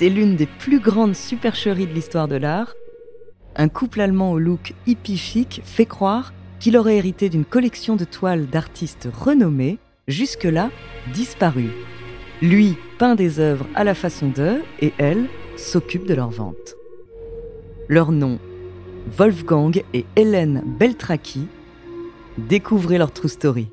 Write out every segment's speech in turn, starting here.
C'est l'une des plus grandes supercheries de l'histoire de l'art. Un couple allemand au look hippie chic fait croire qu'il aurait hérité d'une collection de toiles d'artistes renommés, jusque-là disparus. Lui peint des œuvres à la façon d'eux et elle s'occupe de leur vente. Leur nom, Wolfgang et Hélène Beltraki. Découvrez leur true story.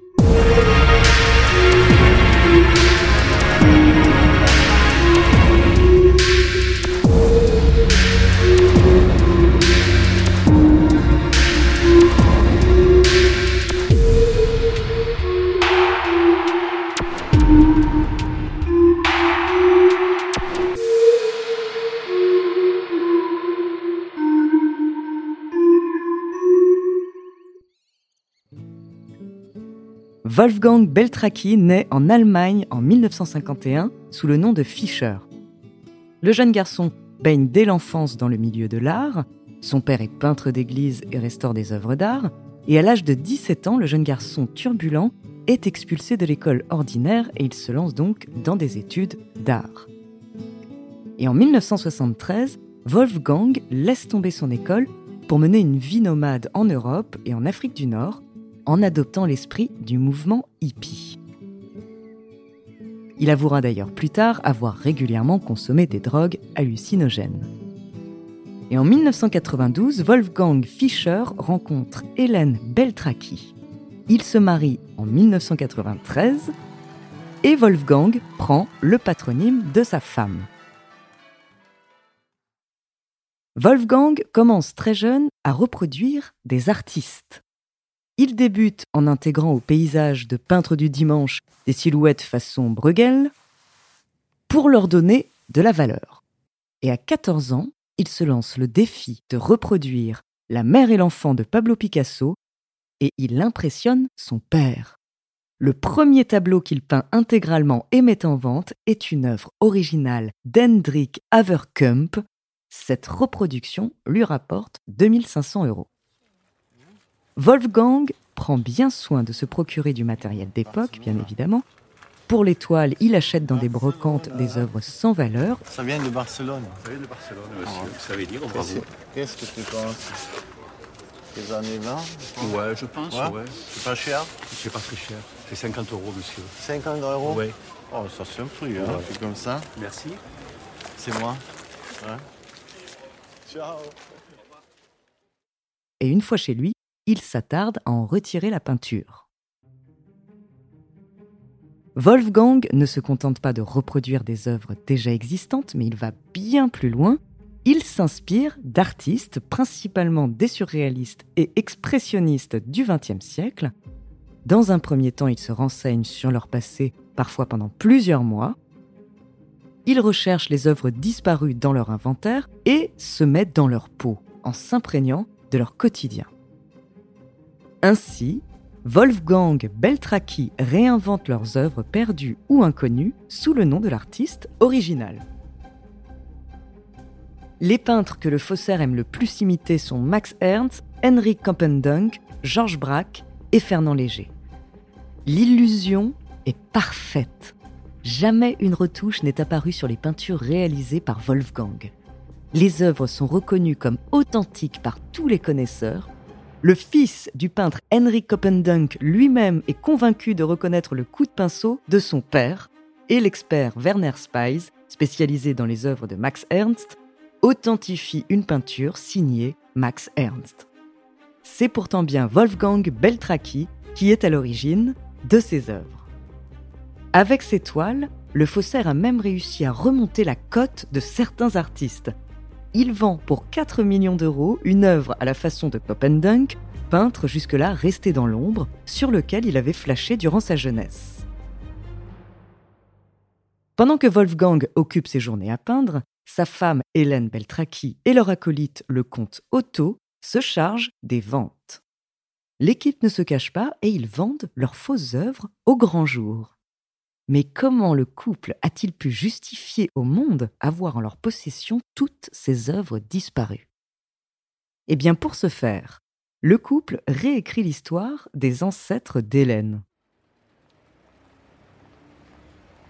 Wolfgang Beltraki naît en Allemagne en 1951 sous le nom de Fischer. Le jeune garçon baigne dès l'enfance dans le milieu de l'art. Son père est peintre d'église et restaure des œuvres d'art. Et à l'âge de 17 ans, le jeune garçon turbulent est expulsé de l'école ordinaire et il se lance donc dans des études d'art. Et en 1973, Wolfgang laisse tomber son école pour mener une vie nomade en Europe et en Afrique du Nord en adoptant l'esprit du mouvement hippie. Il avouera d'ailleurs plus tard avoir régulièrement consommé des drogues hallucinogènes. Et en 1992, Wolfgang Fischer rencontre Hélène Beltraki. Il se marie en 1993 et Wolfgang prend le patronyme de sa femme. Wolfgang commence très jeune à reproduire des artistes. Il débute en intégrant au paysage de peintre du dimanche des silhouettes façon Bruegel pour leur donner de la valeur. Et à 14 ans, il se lance le défi de reproduire La mère et l'enfant de Pablo Picasso et il impressionne son père. Le premier tableau qu'il peint intégralement et met en vente est une œuvre originale d'Hendrik Haverkump. Cette reproduction lui rapporte 2500 euros. Wolfgang prend bien soin de se procurer du matériel d'époque, bien évidemment. Pour les toiles, il achète dans des brocantes des œuvres sans valeur. Ça vient de Barcelone. Ça vient de Barcelone, monsieur. Vous savez dire, bravo. Qu'est-ce que tu penses Les années 20 Ouais, je pense, ouais. Ouais. C'est pas cher C'est pas très cher. C'est 50 euros, monsieur. 50 euros Ouais. Oh, ça c'est un prix, hein. C'est comme ça. Merci. C'est moi. Ouais. Ciao. Et une fois chez lui, il s'attarde à en retirer la peinture. Wolfgang ne se contente pas de reproduire des œuvres déjà existantes, mais il va bien plus loin. Il s'inspire d'artistes, principalement des surréalistes et expressionnistes du XXe siècle. Dans un premier temps, il se renseigne sur leur passé, parfois pendant plusieurs mois. Il recherche les œuvres disparues dans leur inventaire et se met dans leur peau, en s'imprégnant de leur quotidien. Ainsi, Wolfgang Beltraki réinvente leurs œuvres perdues ou inconnues sous le nom de l'artiste original. Les peintres que le faussaire aime le plus imiter sont Max Ernst, Henrik Kompendunk, Georges Braque et Fernand Léger. L'illusion est parfaite. Jamais une retouche n'est apparue sur les peintures réalisées par Wolfgang. Les œuvres sont reconnues comme authentiques par tous les connaisseurs. Le fils du peintre Henrik Kopendunk lui-même est convaincu de reconnaître le coup de pinceau de son père, et l'expert Werner Spies, spécialisé dans les œuvres de Max Ernst, authentifie une peinture signée Max Ernst. C'est pourtant bien Wolfgang Beltraki qui est à l'origine de ces œuvres. Avec ses toiles, le faussaire a même réussi à remonter la cote de certains artistes. Il vend pour 4 millions d'euros une œuvre à la façon de Popendunk, peintre jusque-là resté dans l'ombre, sur lequel il avait flashé durant sa jeunesse. Pendant que Wolfgang occupe ses journées à peindre, sa femme Hélène Beltraki et leur acolyte le comte Otto se chargent des ventes. L'équipe ne se cache pas et ils vendent leurs fausses œuvres au grand jour. Mais comment le couple a-t-il pu justifier au monde avoir en leur possession toutes ces œuvres disparues? Eh bien pour ce faire, le couple réécrit l'histoire des ancêtres d'Hélène.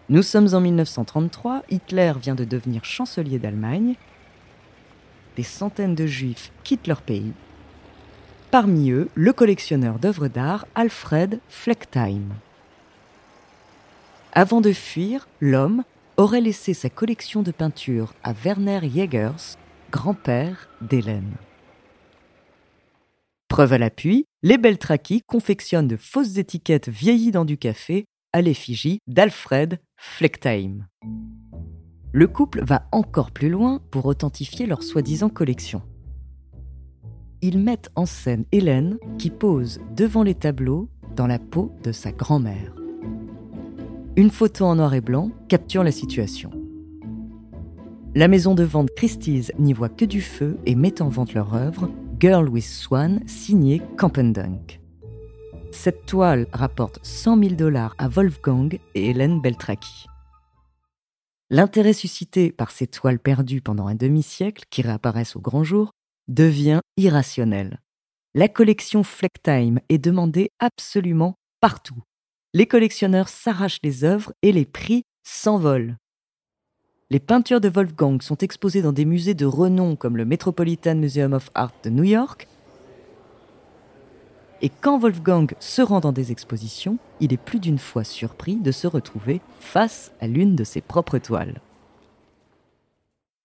Nous sommes en 1933, Hitler vient de devenir chancelier d'Allemagne, des centaines de juifs quittent leur pays. Parmi eux, le collectionneur d'œuvres d'art Alfred Fleckheim. Avant de fuir, l'homme aurait laissé sa collection de peintures à Werner Jägers, grand-père d'Hélène. Preuve à l'appui, les Beltraki confectionnent de fausses étiquettes vieillies dans du café à l'effigie d'Alfred Fleckheim. Le couple va encore plus loin pour authentifier leur soi-disant collection. Ils mettent en scène Hélène qui pose devant les tableaux dans la peau de sa grand-mère. Une photo en noir et blanc capture la situation. La maison de vente Christie's n'y voit que du feu et met en vente leur œuvre Girl with Swan signée Campendunk. Cette toile rapporte 100 000 dollars à Wolfgang et Hélène Beltraki. L'intérêt suscité par ces toiles perdues pendant un demi-siècle, qui réapparaissent au grand jour, devient irrationnel. La collection Flecktime est demandée absolument partout. Les collectionneurs s'arrachent les œuvres et les prix s'envolent. Les peintures de Wolfgang sont exposées dans des musées de renom comme le Metropolitan Museum of Art de New York, et quand Wolfgang se rend dans des expositions, il est plus d'une fois surpris de se retrouver face à l'une de ses propres toiles.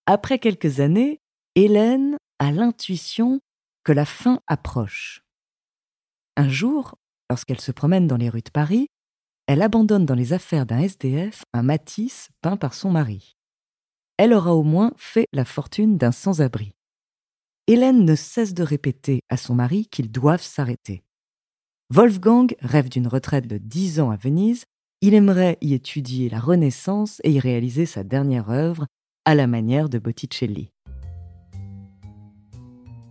Après quelques années, Hélène a l'intuition que la fin approche. Un jour, lorsqu'elle se promène dans les rues de Paris, elle abandonne dans les affaires d'un SDF un Matisse peint par son mari. Elle aura au moins fait la fortune d'un sans-abri. Hélène ne cesse de répéter à son mari qu'ils doivent s'arrêter. Wolfgang rêve d'une retraite de 10 ans à Venise. Il aimerait y étudier la Renaissance et y réaliser sa dernière œuvre à la manière de Botticelli.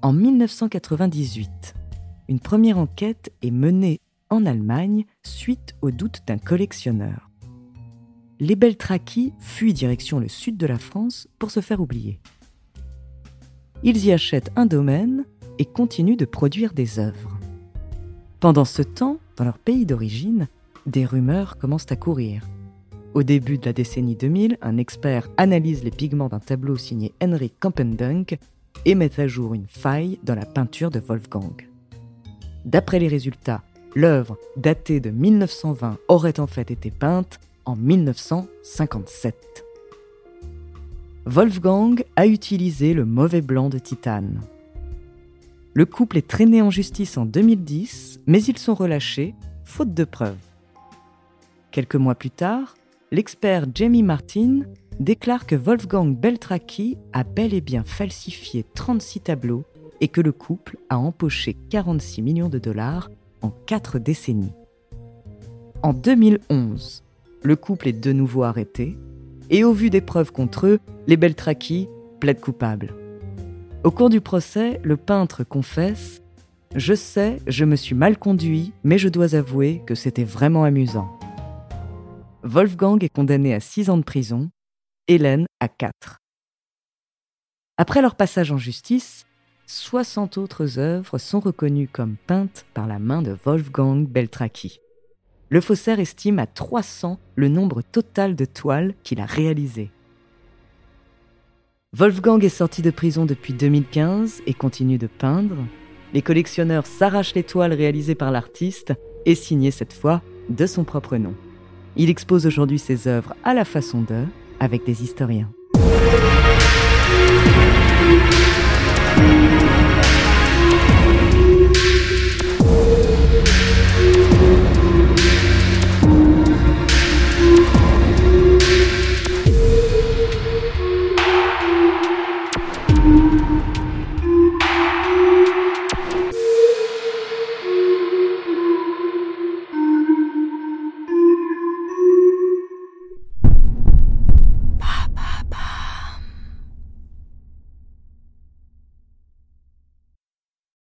En 1998, une première enquête est menée en Allemagne suite au doute d'un collectionneur. Les Beltraki fuient direction le sud de la France pour se faire oublier. Ils y achètent un domaine et continuent de produire des œuvres. Pendant ce temps, dans leur pays d'origine, des rumeurs commencent à courir. Au début de la décennie 2000, un expert analyse les pigments d'un tableau signé Henrik Kampendunk et met à jour une faille dans la peinture de Wolfgang. D'après les résultats, l'œuvre, datée de 1920, aurait en fait été peinte en 1957. Wolfgang a utilisé le mauvais blanc de titane. Le couple est traîné en justice en 2010, mais ils sont relâchés, faute de preuves. Quelques mois plus tard, l'expert Jamie Martin déclare que Wolfgang Beltraki a bel et bien falsifié 36 tableaux et que le couple a empoché 46 millions de dollars en 4 décennies. En 2011, le couple est de nouveau arrêté et au vu des preuves contre eux, les Beltraki plaident coupables. Au cours du procès, le peintre confesse Je sais, je me suis mal conduit, mais je dois avouer que c'était vraiment amusant. Wolfgang est condamné à 6 ans de prison, Hélène à 4. Après leur passage en justice, 60 autres œuvres sont reconnues comme peintes par la main de Wolfgang Beltraki le faussaire estime à 300 le nombre total de toiles qu'il a réalisées. Wolfgang est sorti de prison depuis 2015 et continue de peindre. Les collectionneurs s'arrachent les toiles réalisées par l'artiste et signées cette fois de son propre nom. Il expose aujourd'hui ses œuvres à la façon d'eux avec des historiens.